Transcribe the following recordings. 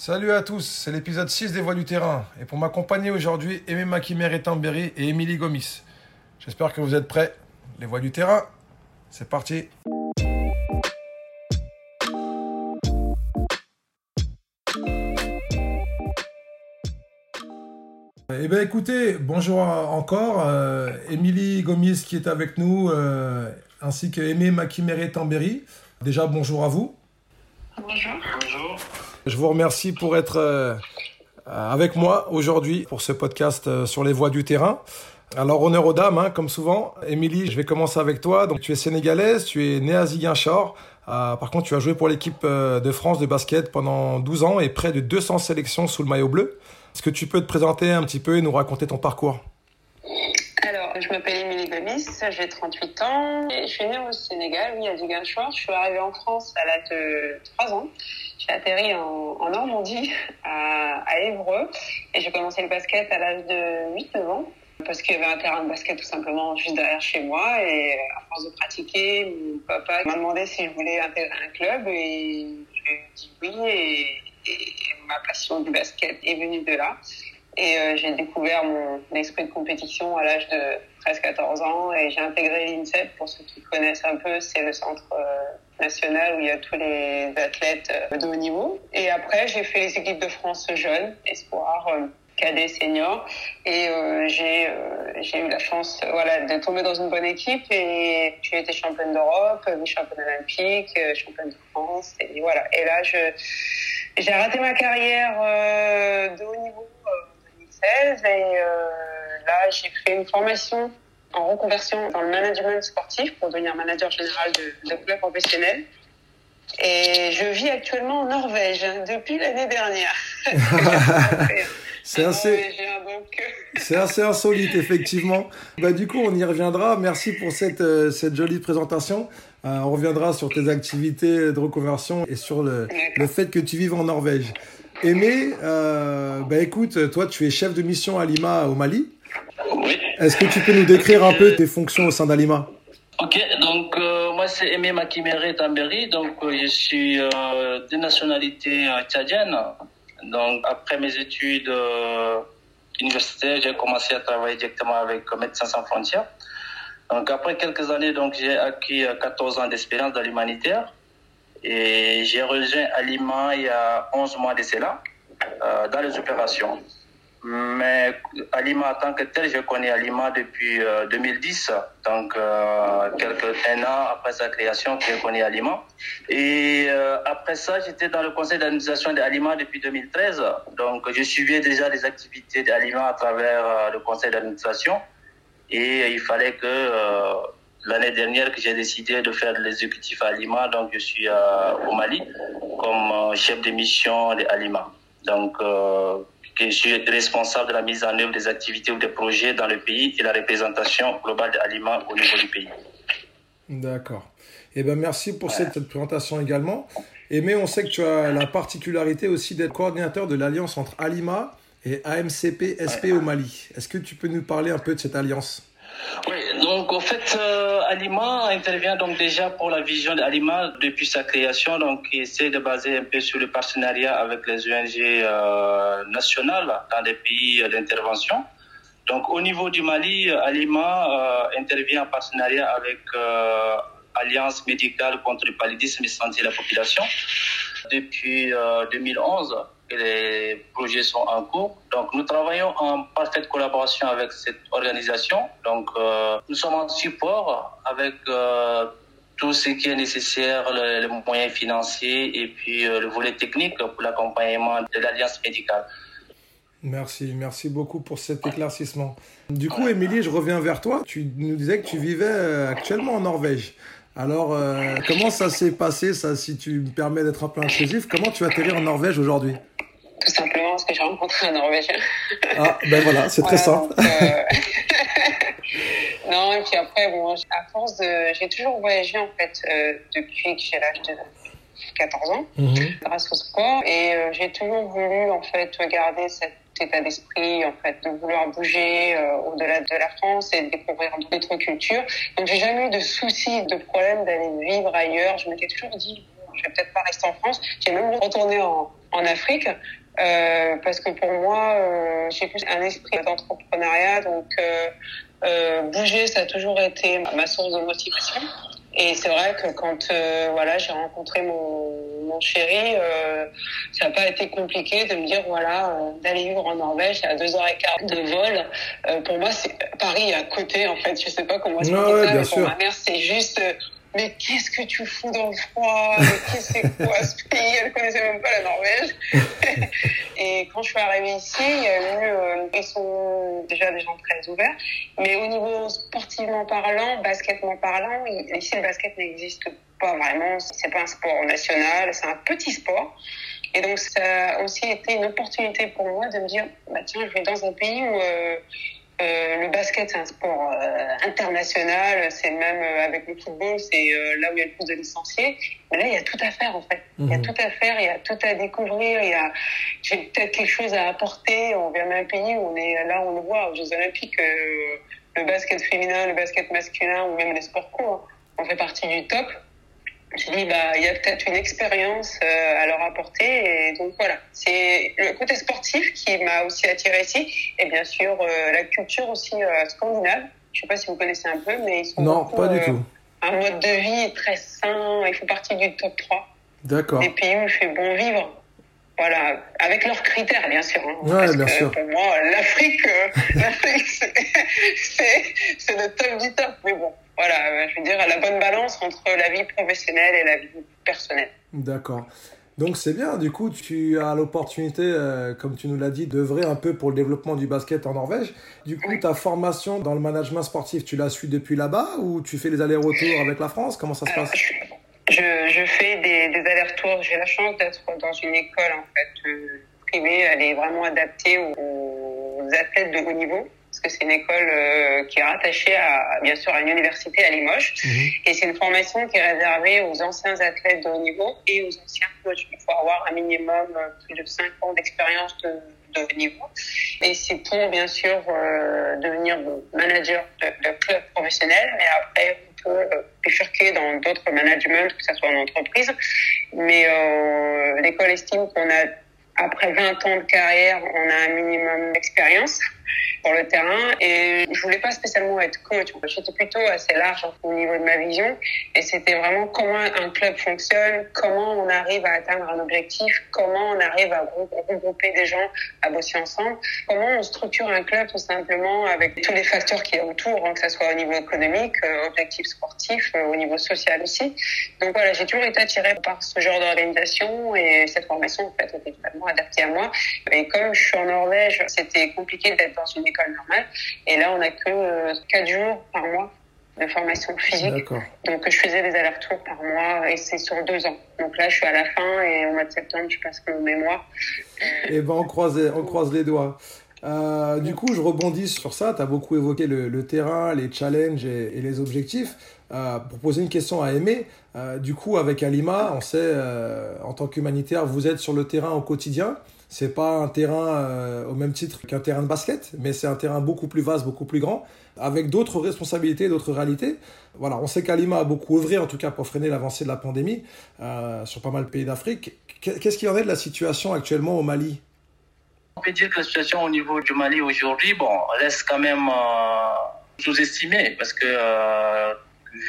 Salut à tous, c'est l'épisode 6 des Voix du Terrain. Et pour m'accompagner aujourd'hui, Aimé Makimer et Tambéry et Émilie Gomis. J'espère que vous êtes prêts. Les Voix du Terrain, c'est parti. Eh bien écoutez, bonjour encore. Euh, Émilie Gomis qui est avec nous, euh, ainsi que Aimé Makimere Tambéry. Déjà bonjour à vous. Bonjour. Bonjour. Je vous remercie pour être euh, avec moi aujourd'hui pour ce podcast euh, sur les voies du terrain. Alors honneur aux dames, hein, comme souvent. Émilie, je vais commencer avec toi. Donc tu es sénégalaise, tu es née à Ziguinchor. Euh, par contre, tu as joué pour l'équipe de France de basket pendant 12 ans et près de 200 sélections sous le maillot bleu. Est-ce que tu peux te présenter un petit peu et nous raconter ton parcours? Alors, je m'appelle Émilie Gomis, j'ai 38 ans. Je suis née au Sénégal, oui, à Ziguinchor. Je suis arrivée en France à l'âge de 3 ans. J'ai atterri en, Normandie, à, Évreux, et j'ai commencé le basket à l'âge de 8-9 ans, parce qu'il y avait un terrain de basket tout simplement juste derrière chez moi, et à force de pratiquer, mon papa m'a demandé si je voulais intégrer un club, et j'ai dit oui, et, et ma passion du basket est venue de là. Et euh, j'ai découvert mon esprit de compétition à l'âge de 13-14 ans. Et j'ai intégré l'INSEP. Pour ceux qui connaissent un peu, c'est le centre euh, national où il y a tous les athlètes euh, de haut niveau. Et après, j'ai fait les équipes de France jeunes, espoir, cadet, senior. Et j'ai j'ai eu la chance voilà, de tomber dans une bonne équipe et j'ai été championne d'Europe, vice-championne olympique, championne de France. Et voilà. Et là, j'ai raté ma carrière de haut niveau et euh, là j'ai fait une formation en reconversion dans le management sportif pour devenir manager général de, de club professionnel. Et je vis actuellement en Norvège depuis l'année dernière. c'est assez, c'est assez insolite effectivement. Bah du coup on y reviendra. Merci pour cette euh, cette jolie présentation. Euh, on reviendra sur tes activités de reconversion et sur le, le fait que tu vives en Norvège. Aimé, euh, bah écoute, toi tu es chef de mission à Lima au Mali. Oui. Est-ce que tu peux nous décrire un peu tes fonctions au sein d'Alima Ok, donc euh, moi c'est Aimé Makimere Tamberi, donc euh, je suis euh, de nationalité tchadienne. Donc après mes études universitaires, j'ai commencé à travailler directement avec Médecins sans frontières. Donc après quelques années, donc j'ai acquis 14 ans d'expérience dans l'humanitaire. Et j'ai rejoint Alima il y a 11 mois de cela, dans les opérations. Mais Alima en tant que tel, je connais Alima depuis euh, 2010, donc euh, quelques un an après sa création je connais Alima. Et euh, après ça, j'étais dans le conseil d'administration d'Alima depuis 2013, donc je suivais déjà les activités d'Alima à travers euh, le conseil d'administration. Et il fallait que euh, l'année dernière que j'ai décidé de faire l'exécutif à Lima, donc je suis euh, au Mali comme euh, chef de mission de Alima. Donc euh, je suis responsable de la mise en œuvre des activités ou des projets dans le pays et la représentation globale Alima au niveau du pays. D'accord. Eh ben merci pour cette, cette présentation également. Et mais on sait que tu as la particularité aussi d'être coordinateur de l'alliance entre Alima et AMCP SP au Mali. Est-ce que tu peux nous parler un peu de cette alliance? Oui, donc en fait, euh, Alima intervient donc déjà pour la vision d'Alima depuis sa création, donc il essaie de baser un peu sur le partenariat avec les ONG euh, nationales dans les pays d'intervention. Donc au niveau du Mali, Alima euh, intervient en partenariat avec euh, Alliance médicale contre le paludisme et santé de la population depuis 2011 que les projets sont en cours. Donc, nous travaillons en parfaite collaboration avec cette organisation. Donc, euh, nous sommes en support avec euh, tout ce qui est nécessaire, les le moyens financiers et puis euh, le volet technique pour l'accompagnement de l'Alliance médicale. Merci, merci beaucoup pour cet éclaircissement. Du coup, Émilie, je reviens vers toi. Tu nous disais que tu vivais actuellement en Norvège. Alors, euh, comment ça s'est passé, ça, si tu me permets d'être un peu intrusif? Comment tu atterris en Norvège aujourd'hui? Tout simplement parce que j'ai rencontré un Norvégien. Ah, ben voilà, c'est très simple. Donc, euh... non, et puis après, bon, à force de... J'ai toujours voyagé, en fait, euh, depuis que j'ai l'âge de 14 ans, Mhm. grâce au sport. Et j'ai toujours voulu, en fait, garder état d'esprit, en fait, de vouloir bouger euh, au-delà de la France et de découvrir d'autres cultures. Donc, j'ai jamais eu de soucis, de problème d'aller vivre ailleurs. Je m'étais toujours dit, je vais peut-être pas rester en France. J'ai même retourné en, Afrique. Euh, parce que pour moi, euh, j'ai plus un esprit d'entrepreneuriat, donc bouger, ça a toujours été ma source de motivation. Et c'est vrai que quand euh, voilà, j'ai rencontré mon, mon chéri, euh, ça n'a pas été compliqué de me dire voilà, euh, d'aller vivre en Norvège à deux heures et quart de vol. Pour moi, c'est Paris à côté en fait. Je sais pas comment expliquer ouais, ça, mais sûr. pour ma mère, c'est juste. mais qu'est-ce que tu fous dans le froid? Mais qu'est-ce que c'est quoi ce pays? Elle connaissait même pas la Norvège. et quand je suis arrivée ici, il y a eu, ils sont déjà des gens très ouverts, mais au niveau sportivement parlant, basketement parlant, ici le basket n'existe pas vraiment. C'est pas un sport national, c'est un petit sport. Et donc ça a aussi été une opportunité pour moi de me dire, bah tiens, je vais dans un pays où euh, euh, le basket c'est un sport euh, international, c'est même avec le football, c'est là où il y a le plus de licenciés. Mais là, il y a tout à faire en fait. Il y a Mhm. tout à faire, il y a tout à découvrir, il y a j'ai peut-être quelque chose à apporter. On vient d'un pays où on est là, on le voit aux Jeux Olympiques, le basket féminin, le basket masculin ou même les sports courts, on fait partie du top. J'ai dit bah il y a peut-être une expérience euh, à leur apporter et donc voilà c'est le côté sportif qui m'a aussi attiré ici et bien sûr euh, la culture aussi euh, scandinave je sais pas si vous connaissez un peu mais ils sont Non, beaucoup, pas du tout. un mode de vie très sain ils font partie du top 3 D'accord. des pays où il fait bon vivre voilà avec leurs critères bien sûr hein. Ouais, parce bien que sûr. pour moi l'Afrique euh, c'est le top du top mais bon voilà euh, je veux dire la bonne balance entre la vie professionnelle et la vie personnelle D'accord. Donc c'est bien, du coup, tu as l'opportunité, euh, comme tu nous l'as dit, d'œuvrer un peu pour le développement du basket en Norvège. Du coup, Oui. ta formation dans le management sportif, tu l'as suivie depuis là-bas ou tu fais les allers-retours avec la France? Comment ça se Alors, passe? je, je fais des, des allers-retours. J'ai la chance d'être dans une école en fait euh, privée. Elle est vraiment adaptée aux, aux athlètes de haut niveau. Parce que c'est une école euh, qui est rattachée à, bien sûr, à une université à Limoges. Et c'est une formation qui est réservée aux anciens athlètes de haut niveau et aux anciens coachs. Il faut avoir un minimum euh, plus de 5 ans d'expérience de, de haut niveau. Et c'est pour, bien sûr, euh, devenir manager de, de club professionnel. Mais après, on peut euh, bifurquer dans d'autres managements, que ce soit en entreprise. Mais euh, l'école estime qu'on a, après 20 ans de carrière, on a un minimum d'expérience pour le terrain et je voulais pas spécialement être coach. J'étais plutôt assez large au niveau de ma vision et c'était vraiment comment un club fonctionne, comment on arrive à atteindre un objectif, comment on arrive à grou- regrouper des gens à bosser ensemble, comment on structure un club tout simplement avec tous les facteurs qui est autour, hein, que ce soit au niveau économique, euh, objectifs sportifs, euh, au niveau social aussi. Donc voilà, j'ai toujours été attirée par ce genre d'organisation et cette formation en fait était totalement adaptée à moi. Et comme je suis en Norvège, c'était compliqué d'être dans une école normale. Et là, on n'a que euh, quatre jours par mois de formation physique. Donc, je faisais des allers-retours par mois et c'est sur deux ans. Donc là, je suis à la fin et au mois de septembre, je passe mon mémoire. Eh ben, on croise, on croise les doigts. Euh, du coup, je rebondis sur ça. Tu as beaucoup évoqué le, le terrain, les challenges et, et les objectifs. Euh, pour poser une question à Aimé, euh, du coup, avec Alima, on sait, euh, en tant qu'humanitaire, vous êtes sur le terrain au quotidien. C'est pas un terrain euh, au même titre qu'un terrain de basket, mais c'est un terrain beaucoup plus vaste, beaucoup plus grand, avec d'autres responsabilités, d'autres réalités. Voilà, on sait qu'Alima a beaucoup œuvré, en tout cas, pour freiner l'avancée de la pandémie euh, sur pas mal de pays d'Afrique. Qu'est-ce qu'il en est de la situation actuellement au Mali? On peut dire que la situation au niveau du Mali aujourd'hui, bon, reste quand même euh, sous-estimée parce que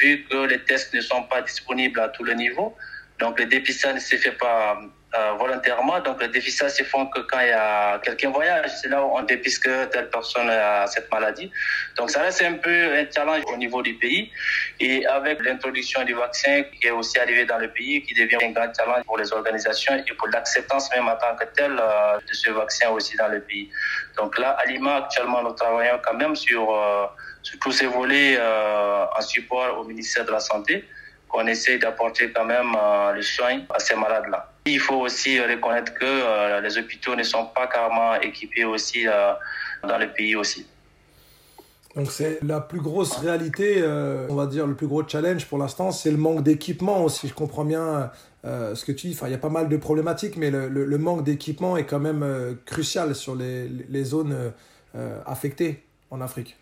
vu que les tests ne sont pas disponibles à tous les niveaux, donc le dépistage ne se fait pas euh, volontairement. Donc le dépistage se fait que quand il y a quelqu'un voyage, c'est là où on dépiste que telle personne a cette maladie. Donc ça reste un peu un challenge au niveau du pays. Et avec l'introduction du vaccin qui est aussi arrivé dans le pays, qui devient un grand challenge pour les organisations et pour l'acceptance même en tant que telle euh, de ce vaccin aussi dans le pays. Donc là, à Lima, actuellement, nous travaillons quand même sur, euh, sur tous ces volets euh, en support au ministère de la Santé qu'on essaie d'apporter quand même euh, les soins à ces malades-là. Il faut aussi reconnaître que euh, les hôpitaux ne sont pas carrément équipés aussi euh, dans le pays aussi. Donc c'est la plus grosse réalité, on va dire le plus gros challenge pour l'instant, c'est le manque d'équipement aussi. Je comprends bien ce que tu dis. Enfin, il y a pas mal de problématiques, mais le, le, le manque d'équipement est quand même crucial sur les, zones affectées en Afrique.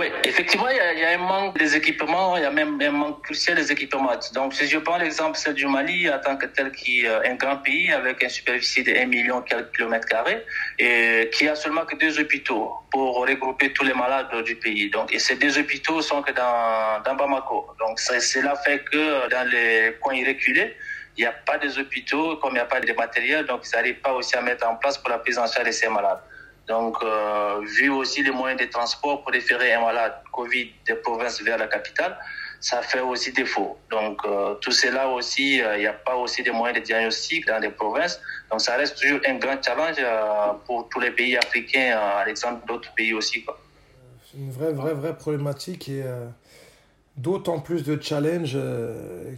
Oui, effectivement, il y, a, un manque des équipements, il y a même un manque crucial des équipements. Donc, si je prends l'exemple du Mali, en tant que tel, qui est un grand pays avec une superficie de 1 million quelques kilomètres carrés, et qui a seulement que deux hôpitaux pour regrouper tous les malades du pays. Donc, et ces deux hôpitaux sont que dans, Bamako. Donc, cela fait que dans les coins reculés, il n'y a pas des hôpitaux, comme il n'y a pas de matériel, donc ils n'arrivent pas aussi à mettre en place pour la prise en charge de ces malades. Donc, euh, vu aussi les moyens de transport pour référer un malade Covid des provinces vers la capitale, ça fait aussi défaut. Donc, euh, tout cela aussi, euh, il n'y a pas aussi de moyens de diagnostic dans les provinces. Donc, ça reste toujours un grand challenge pour tous les pays africains, à l'exemple d'autres pays aussi. C'est une vraie, vraie, vraie problématique et d'autant plus de challenges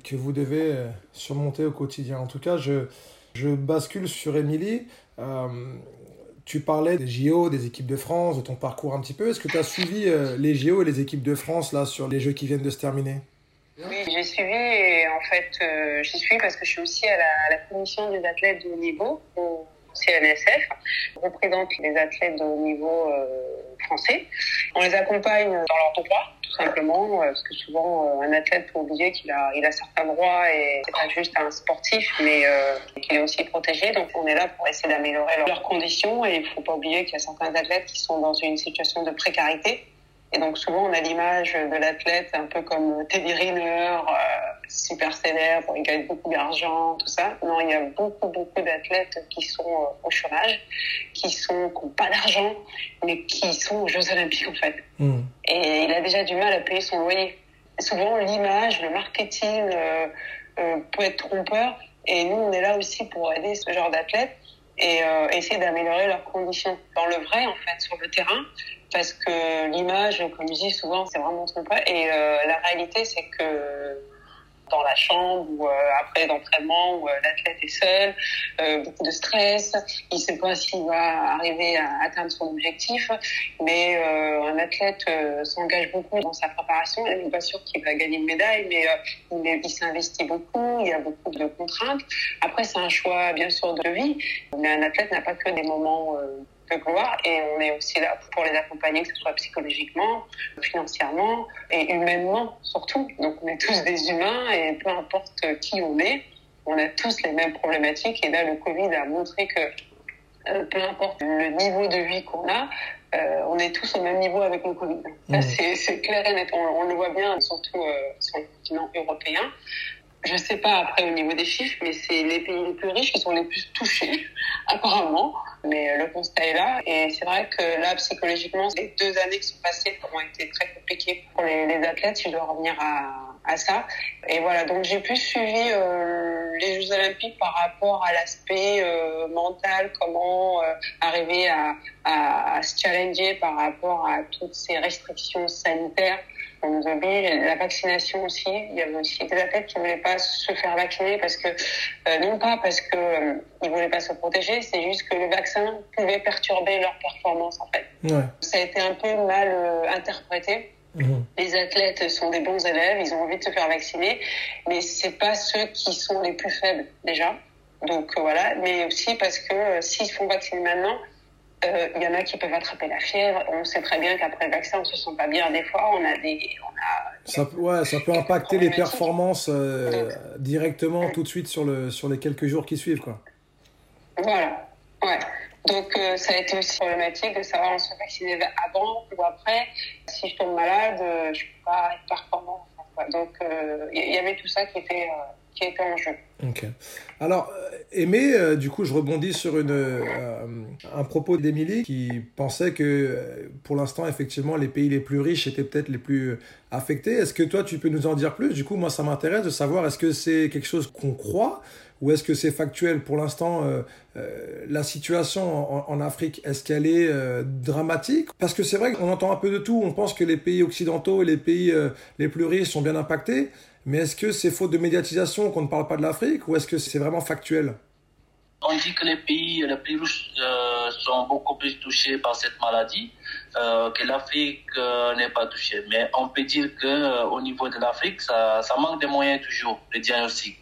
que vous devez surmonter au quotidien. En tout cas, je, je bascule sur Émilie. Tu parlais des JO, des équipes de France, de ton parcours un petit peu. Est-ce que tu as suivi euh, les JO et les équipes de France là sur les Jeux qui viennent de se terminer? Oui, j'ai suivi et en fait, euh, suis parce que je suis aussi à la, commission des athlètes de haut niveau au CNSF. Représente les athlètes de haut niveau euh, français. On les accompagne dans leurs droits simplement, euh, parce que souvent euh, un athlète peut oublier qu'il a, il a certains droits et c'est pas juste un sportif, mais qu'il est aussi protégé. Donc on est là pour essayer d'améliorer leurs conditions et il faut pas oublier qu'il y a certains athlètes qui sont dans une situation de précarité et donc souvent on a l'image de l'athlète un peu comme Teddy Riner, euh, super célèbre, il gagne beaucoup d'argent, tout ça. Non, il y a beaucoup beaucoup d'athlètes qui sont euh, au chômage, qui sont qui n'ont pas d'argent, mais qui sont aux Jeux Olympiques en fait. Hmm. Et il a déjà du mal à payer son loyer. souvent l'image, le marketing euh, euh, peut être trompeur. Et nous, on est là aussi pour aider ce genre d'athlètes et euh, essayer d'améliorer leurs conditions dans le vrai en fait sur le terrain parce que l'image comme je dis souvent c'est vraiment trompeur et euh, la réalité c'est que dans la chambre euh, après l'entraînement où euh, l'athlète est seul, beaucoup de stress, il ne sait pas s'il va arriver à atteindre son objectif, mais un athlète s'engage beaucoup dans sa préparation, il n'est pas sûr qu'il va gagner une médaille, mais il, il s'investit beaucoup, il y a beaucoup de contraintes. Après, c'est un choix bien sûr de vie, mais un athlète n'a pas que des moments gloire et on est aussi là pour les accompagner, que ce soit psychologiquement, financièrement et humainement surtout. Donc on est tous des humains et peu importe qui on est, on a tous les mêmes problématiques et là le Covid a montré que euh, peu importe le niveau de vie qu'on a, euh, on est tous au même niveau avec le Covid. Mmh. C'est clair et net. On, le voit bien, surtout euh, sur le continent européen je sais pas après au niveau des chiffres, mais c'est les pays les plus riches qui sont les plus touchés, apparemment. Mais le constat est là. Et c'est vrai que là, psychologiquement, les deux années qui sont passées ont été très compliquées pour les, athlètes, je dois revenir à, à ça. Et voilà, donc j'ai plus suivi euh, les Jeux Olympiques par rapport à l'aspect euh, mental, comment euh, arriver à, à, à, se challenger par rapport à toutes ces restrictions sanitaires on nous oblige. La vaccination aussi, il y avait aussi des athlètes qui ne voulaient pas se faire vacciner parce que, non pas parce qu'ils ne voulaient pas se protéger, c'est juste que le vaccin pouvait perturber leur performance en fait. Ouais. Ça a été un peu mal interprété. Mhm. Les athlètes sont des bons élèves, ils ont envie de se faire vacciner, mais c'est pas ceux qui sont les plus faibles déjà. Donc voilà, mais aussi parce que s'ils se font vacciner maintenant, euh, il y en a qui peuvent attraper la fièvre. On sait très bien qu'après le vaccin, on se sent pas bien. Des fois, on a des, on a ça, ouais, ça peut impacter les performances euh, directement tout de suite sur le sur les quelques jours qui suivent, quoi. Voilà. Ouais. Donc euh, ça a été aussi problématique de savoir on se vacciner avant ou après. Si je tombe malade, je peux pas être performant. Donc il y avait tout ça qui était qui était en jeu. Ok. Alors, euh, Aimé, euh, du coup, je rebondis sur une, euh, un propos d'Émilie qui pensait que pour l'instant, effectivement, les pays les plus riches étaient peut-être les plus affectés. Est-ce que toi, tu peux nous en dire plus? Du coup, moi, ça m'intéresse de savoir est-ce que c'est quelque chose qu'on croit? Ou est-ce que c'est factuel Pour l'instant, la situation en, Afrique, est-ce qu'elle est dramatique? Parce que c'est vrai qu'on entend un peu de tout. On pense que les pays occidentaux et les pays les plus riches sont bien impactés. Mais est-ce que c'est faute de médiatisation qu'on ne parle pas de l'Afrique? Ou est-ce que c'est vraiment factuel? On dit que les pays les plus riches euh, sont beaucoup plus touchés par cette maladie euh, que l'Afrique euh, n'est pas touchée. Mais on peut dire qu'au niveau de l'Afrique, ça, manque de moyens toujours, de diagnostic.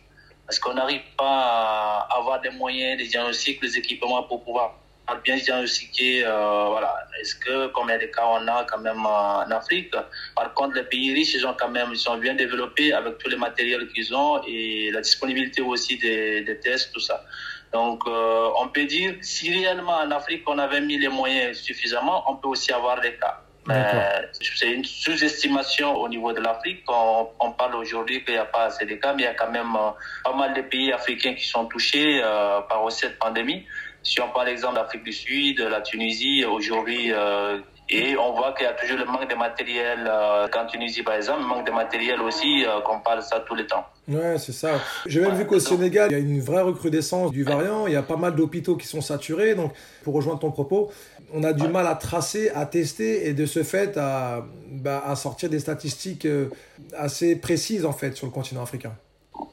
Parce qu'on n'arrive pas à avoir des moyens de diagnostic, des équipements pour pouvoir bien diagnostiquer, euh, voilà, est-ce que combien de cas on a quand même en Afrique? Par contre, les pays riches, ils ont quand même, ils sont bien développés avec tous les matériels qu'ils ont et la disponibilité aussi des, des tests, tout ça. Donc, euh, on peut dire, si réellement en Afrique on avait mis les moyens suffisamment, on peut aussi avoir des cas. Euh, c'est une sous-estimation au niveau de l'Afrique. On, parle aujourd'hui qu'il n'y a pas assez de cas, mais il y a quand même euh, pas mal de pays africains qui sont touchés euh, par cette pandémie. Si on parle l'exemple d'Afrique du Sud, la Tunisie, aujourd'hui, euh, et on voit qu'il y a toujours le manque de matériel euh, qu'en Tunisie, par exemple, le manque de matériel aussi, euh, qu'on parle ça tout le temps. Ouais, c'est ça. J'ai même vu qu'au Sénégal, il y a une vraie recrudescence du variant. Il y a pas mal d'hôpitaux qui sont saturés. Donc, pour rejoindre ton propos, on a du mal à tracer, à tester et de ce fait à, bah, à sortir des statistiques euh, assez précises en fait sur le continent africain.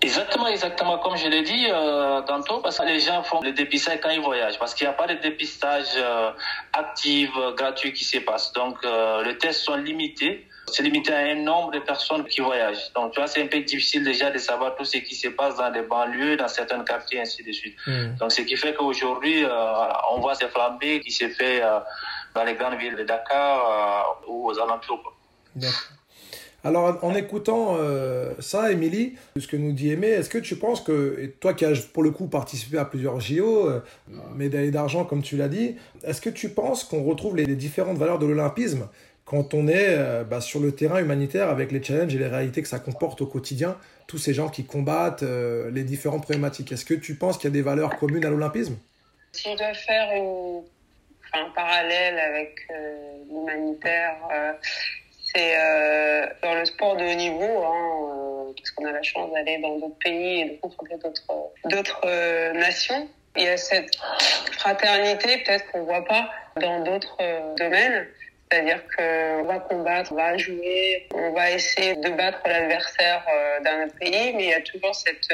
Exactement, exactement. Comme je l'ai dit euh, tantôt, parce que les gens font le dépistage quand ils voyagent, parce qu'il n'y a pas de dépistage euh, actif, euh, gratuit qui se passe. Donc, euh, les tests sont limités. C'est limité à un nombre de personnes qui voyagent. Donc, tu vois, c'est un peu difficile déjà de savoir tout ce qui se passe dans les banlieues, dans certains quartiers, ainsi de suite. Mm. Donc, ce qui fait qu'aujourd'hui, on voit ces flambées qui se fait dans les grandes villes de Dakar ou aux alentours. D'accord. Alors, en écoutant euh, ça, Émilie, ce que nous dit Aimé, est-ce que tu penses que, toi qui as pour le coup participé à plusieurs JO, euh, médailles d'argent comme tu l'as dit, est-ce que tu penses qu'on retrouve les, différentes valeurs de l'olympisme quand on est euh, bah, sur le terrain humanitaire avec les challenges et les réalités que ça comporte au quotidien, tous ces gens qui combattent euh, les différentes problématiques? Est-ce que tu penses qu'il y a des valeurs communes à l'olympisme? Si je dois faire un parallèle avec l'humanitaire, c'est euh, dans le sport de haut niveau, hein, euh, parce qu'on a la chance d'aller dans d'autres pays et de confronter d'autres euh, nations. Il y a cette fraternité peut-être qu'on voit pas dans d'autres domaines. C'est-à-dire qu'on va combattre, on va jouer, on va essayer de battre l'adversaire d'un autre pays, mais il y a toujours cette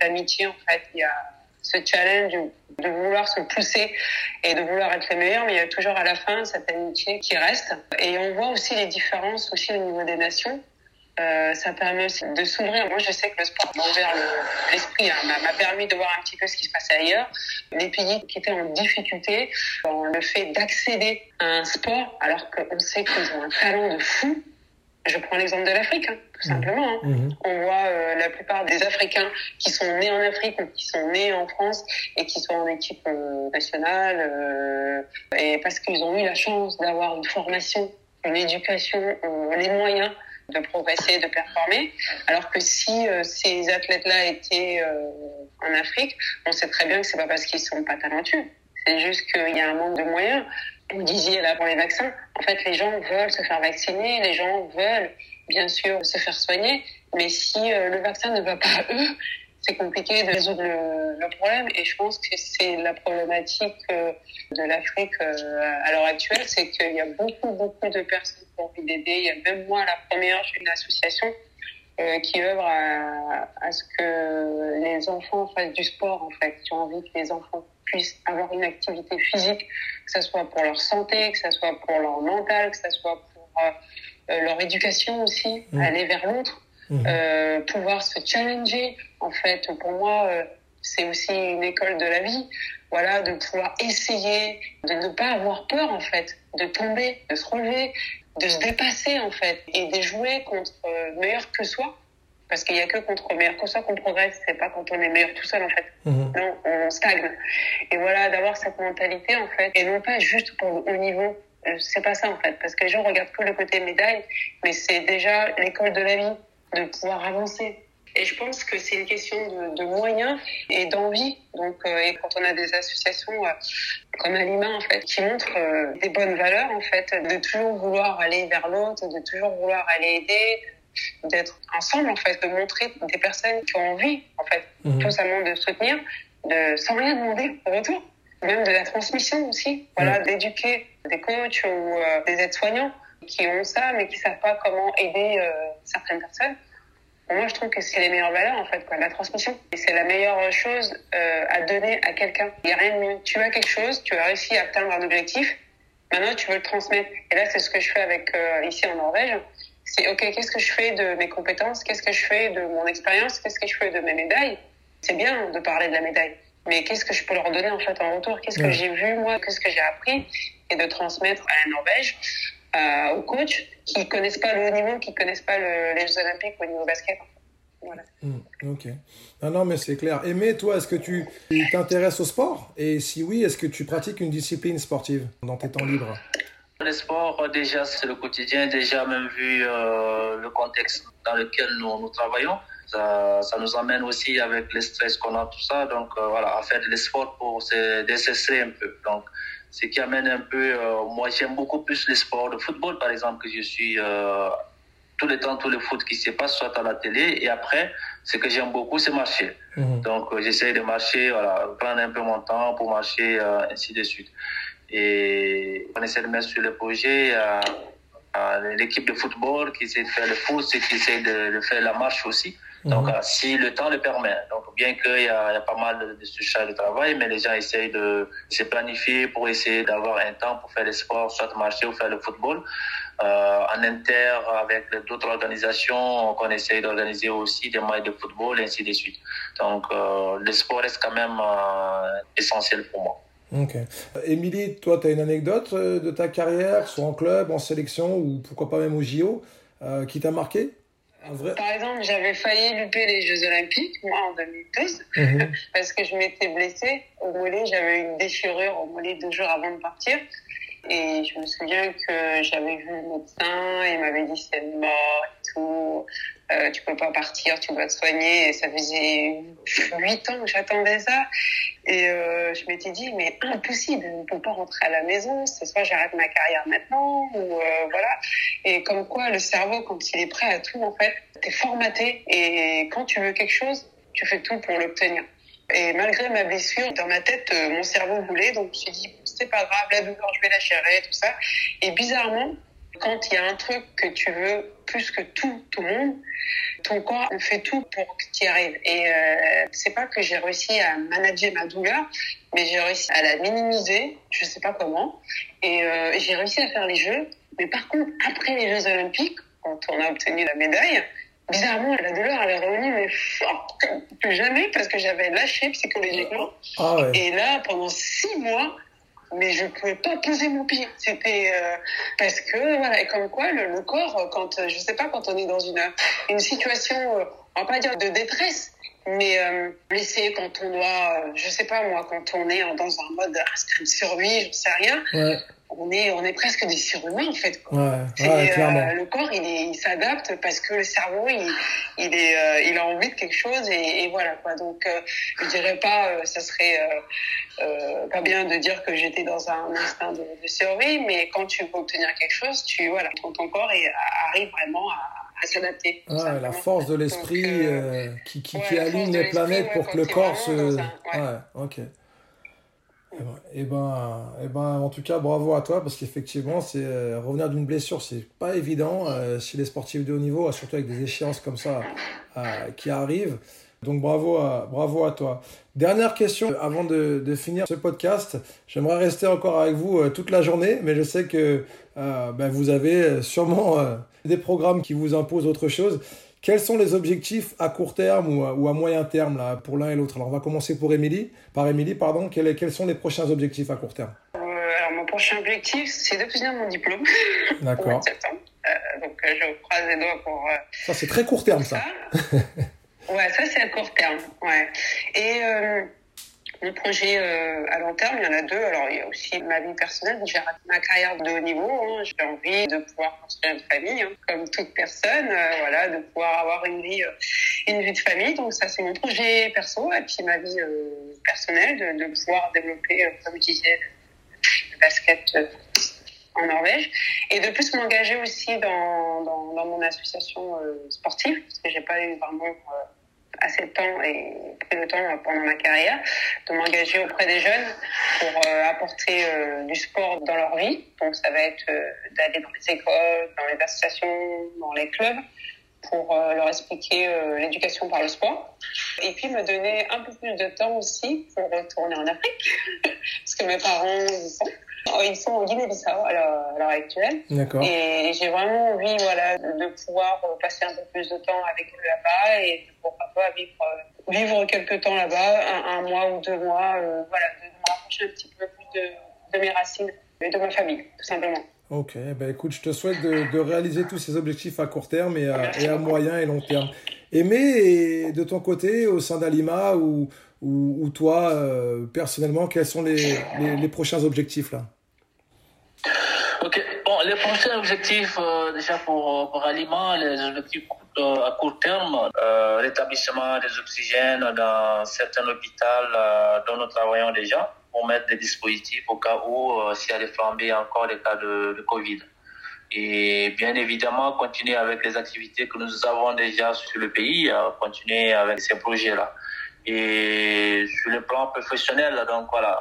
amitié en fait. Ce challenge de vouloir se pousser et de vouloir être le meilleur, mais il y a toujours à la fin cette amitié qui reste. Et on voit aussi les différences aussi au niveau des nations. Euh, ça permet aussi de s'ouvrir. Moi, je sais que le sport m'a ouvert l'esprit, hein, m'a permis de voir un petit peu ce qui se passait ailleurs. Les pays qui étaient en difficulté, dans le fait d'accéder à un sport, alors qu'on sait qu'ils ont un talent de fou, je prends l'exemple de l'Afrique, hein, tout simplement. Hein. Mmh. On voit euh, la plupart des Africains qui sont nés en Afrique ou qui sont nés en France et qui sont en équipe euh, nationale, euh, et parce qu'ils ont eu la chance d'avoir une formation, une éducation, les moyens de progresser, de performer. Alors que si ces athlètes-là étaient en Afrique, on sait très bien que c'est pas parce qu'ils sont pas talentueux. C'est juste qu'il y a un manque de moyens vous disiez là pour les vaccins, en fait, les gens veulent se faire vacciner, les gens veulent bien sûr se faire soigner, mais si euh, le vaccin ne va pas à eux, c'est compliqué de résoudre le, problème. Et je pense que c'est la problématique euh, de l'Afrique euh, à l'heure actuelle, c'est qu'il y a beaucoup, beaucoup de personnes qui ont envie d'aider. Il y a même moi, la première, j'ai une association qui œuvre à, à, ce que les enfants fassent du sport, en fait, qui ont envie que les enfants puissent avoir une activité physique, que ce soit pour leur santé, que ce soit pour leur mental, que ce soit pour euh, leur éducation aussi, mmh. aller vers l'autre, mmh. euh, pouvoir se challenger. En fait, pour moi, euh, c'est aussi une école de la vie. Voilà, de pouvoir essayer, de ne pas avoir peur en fait, de tomber, de se relever, de se dépasser en fait, et de jouer contre euh, meilleur que soi parce qu'il y a que contre meilleur que ça qu'on progresse, c'est pas quand on est meilleur tout seul en fait. Mmh. Non, on stagne. Et voilà, d'avoir cette mentalité en fait, et non pas juste pour le haut niveau. C'est pas ça en fait, parce que les gens regardent que le côté médaille, mais c'est déjà l'école de la vie, de pouvoir avancer. Et je pense que c'est une question de, de moyens et d'envie. Donc, euh, et quand on a des associations euh, comme Alima en fait, qui montrent euh, des bonnes valeurs en fait, de toujours vouloir aller vers l'autre, de toujours vouloir aller aider, d'être ensemble en fait, de montrer des personnes qui ont envie en fait, mmh. tout simplement de soutenir, de sans rien demander au retour, même de la transmission aussi, voilà, mmh. d'éduquer des coachs ou euh, des aides-soignants qui ont ça mais qui savent pas comment aider euh, certaines personnes. Moi, je trouve que c'est les meilleures valeurs, en fait, quoi, la transmission. Et c'est la meilleure chose euh, à donner à quelqu'un. Il n'y a rien de mieux. Tu as quelque chose, tu as réussi à atteindre un objectif, maintenant tu veux le transmettre. Et là, c'est ce que je fais avec euh, ici en Norvège c'est ok, qu'est-ce que je fais de mes compétences, qu'est-ce que je fais de mon expérience, qu'est-ce que je fais de mes médailles? C'est bien de parler de la médaille, mais qu'est-ce que je peux leur donner en fait en retour? Qu'est-ce que j'ai vu moi? Qu'est-ce que j'ai appris? Et de transmettre à la Norvège, euh, aux coachs qui connaissent pas le haut niveau, qui connaissent pas le, les Jeux Olympiques au niveau basket. Voilà. Hmm, ok. Non, non, mais c'est clair. Aimé, toi, est-ce que tu t'intéresses au sport? Et si oui, est-ce que tu pratiques une discipline sportive dans tes temps libres? Le sport, déjà, c'est le quotidien. Déjà, même vu euh, le contexte dans lequel nous, nous travaillons, ça, ça, nous amène aussi avec le stress qu'on a, tout ça. Donc, euh, voilà, à faire de sport pour se décesser un peu. Donc, ce qui amène un peu, euh, moi, j'aime beaucoup plus les sports de football, par exemple, que je suis euh, tout le temps, tout le foot qui se passe, soit à la télé. Et après, ce que j'aime beaucoup, c'est marcher. Mmh. Donc, euh, j'essaie de marcher, voilà, prendre un peu mon temps pour marcher, euh, ainsi de suite. Et on essaie de mettre sur le projet l'équipe de football qui essaie de faire le foot, ceux qui essaie de, de faire la marche aussi. Donc, mmh. si le temps le permet. Donc, bien qu'il y, y, a pas mal de, de surcharge de travail, mais les gens essayent de se planifier pour essayer d'avoir un temps pour faire le sport, soit marcher ou faire le football. Euh, en inter avec d'autres organisations qu'on essaye d'organiser aussi des matchs de football et ainsi de suite. Donc, euh, le sport reste quand même euh, essentiel pour moi. Ok. Émilie, toi, tu as une anecdote de ta carrière, soit en club, en sélection ou pourquoi pas même au JO, qui t'a marqué? Vrai... Par exemple, j'avais failli louper les Jeux Olympiques, moi, en 2012, mm -hmm. parce que je m'étais blessée au mollet. J'avais une déchirure au mollet deux jours avant de partir. Et je me souviens que j'avais vu le médecin, il m'avait dit c'est mort et tout, euh, tu peux pas partir, tu dois te soigner. Ça faisait huit ans que j'attendais ça. Et euh, je m'étais dit mais impossible, on ne peut pas rentrer à la maison, c'est soit j'arrête ma carrière maintenant ou euh, voilà. Et comme quoi le cerveau quand il est prêt à tout en fait, t'es formaté et quand tu veux quelque chose, tu fais tout pour l'obtenir. Et malgré ma blessure, dans ma tête, euh, mon cerveau voulait, donc je me suis dit, c'est pas grave, la douleur, je vais la gérer, tout ça. Et bizarrement, quand il y a un truc que tu veux plus que tout, tout le monde, ton corps fait tout pour que tu y arrives. Et euh, c'est pas que j'ai réussi à manager ma douleur, mais j'ai réussi à la minimiser, je sais pas comment, et euh, j'ai réussi à faire les jeux. Mais par contre, après les Jeux Olympiques, quand on a obtenu la médaille, bizarrement, la douleur, elle est revenue, mais fort plus jamais, parce que j'avais lâché psychologiquement. Ah ouais. Et là, pendant six mois, mais je pouvais pas poser mon pied. C'était euh, parce que voilà, comme quoi le, le, corps, quand je sais pas, quand on est dans une une situation, euh, on va pas dire de détresse, mais euh, blessé quand on doit, je sais pas moi, quand on est dans un mode instinct de survie, je sais rien. Ouais on est on est presque des surhumains en fait quoi. Ouais, ouais, euh, le corps il s'adapte parce que le cerveau il il est euh, il a envie de quelque chose et, et voilà quoi donc euh, je dirais pas euh, ça serait pas bien de dire que j'étais dans un instinct de, de, survie mais quand tu veux obtenir quelque chose tu voilà ton, ton corps est, arrive vraiment à s'adapter. Ouais, la force de l'esprit euh, qui, qui, ouais, qui aligne les planètes pour que le corps se. Ouais. ok. Et ben, et ben, en tout cas, bravo à toi parce qu'effectivement, c'est euh, revenir d'une blessure, c'est pas évident euh, chez les sportifs de haut niveau, surtout avec des échéances comme ça euh, qui arrivent. Donc bravo à, bravo à toi. Dernière question avant de, de finir ce podcast. J'aimerais rester encore avec vous euh, toute la journée, mais je sais que ben, vous avez sûrement des programmes qui vous imposent autre chose. Quels sont les objectifs à court terme ou à, ou à moyen terme là, pour l'un et l'autre? Alors, on va commencer pour Émilie. Par Émilie, pardon. Quels, quels, sont les prochains objectifs à court terme? Euh, Alors, mon prochain objectif, c'est d'obtenir mon diplôme. D'accord. euh, donc, je croise les doigts pour. Euh, ça, c'est très court terme, ça. ça. ouais, ça, c'est à court terme. Ouais. Et. Euh, mon projet euh, à long terme, il y en a deux. Alors, il y a aussi ma vie personnelle. J'ai raté ma carrière de haut niveau. Hein. J'ai envie de pouvoir construire une famille, hein, comme toute personne. Euh, voilà, de pouvoir avoir une vie, euh, une vie de famille. Donc, ça, c'est mon projet perso. Et puis, ma vie euh, personnelle, de, pouvoir développer, comme je disais, le basket en Norvège. Et de plus m'engager aussi dans, dans, dans, mon association sportive, parce que j'ai pas eu vraiment assez de temps et peu de temps pendant ma carrière, de m'engager auprès des jeunes pour euh, apporter euh, du sport dans leur vie. Donc ça va être euh, d'aller dans les écoles, dans les associations, dans les clubs pour leur expliquer l'éducation par le sport. Et puis me donner un peu plus de temps aussi pour retourner en Afrique, parce que mes parents y sont. Oh, ils sont au Guinée-Bissau à l'heure actuelle. D'accord. Et j'ai vraiment envie voilà, de pouvoir passer un peu plus de temps avec eux là-bas et pourquoi pas vivre, vivre quelques temps là-bas, un, mois ou deux mois, voilà, de me rapprocher un petit peu plus de, de mes racines et de ma famille, tout simplement. Ok, ben écoute, je te souhaite de, de réaliser tous ces objectifs à court terme et à, et à moyen et long terme. Aimé, de ton côté, au sein d'Alima ou, ou, ou, toi, euh, personnellement, quels sont les, les, prochains objectifs là? Ok, bon, les prochains objectifs, euh, déjà pour, pour Alima, les objectifs euh, à court terme, rétablissement des oxygènes dans certains hôpitaux dont nous travaillons déjà pour mettre des dispositifs au cas où, euh, s'il y a des flambées encore des cas de, de, Covid. Et bien évidemment, continuer avec les activités que nous avons déjà sur le pays, euh, continuer avec ces projets-là. Et sur le plan professionnel, donc voilà,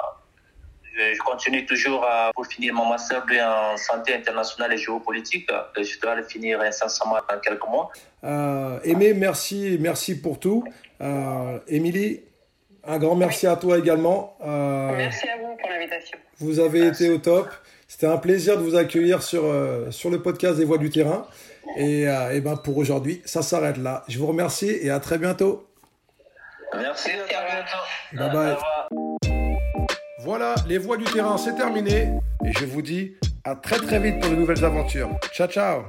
je continue toujours à, pour finir mon master en santé internationale et géopolitique. Je dois le finir incessamment dans quelques mois. Euh, Aimé, merci, merci pour tout. Euh, Émilie, un grand merci à toi également. Euh, merci à vous pour l'invitation. Vous avez été au top. C'était un plaisir de vous accueillir sur, euh, sur le podcast des Voix du Terrain. Et, euh, et ben pour aujourd'hui, ça s'arrête là. Je vous remercie et à très bientôt. Merci, à bientôt. Bye bye. Voilà, les Voix du Terrain, c'est terminé. Et je vous dis à très très vite pour de nouvelles aventures. Ciao, ciao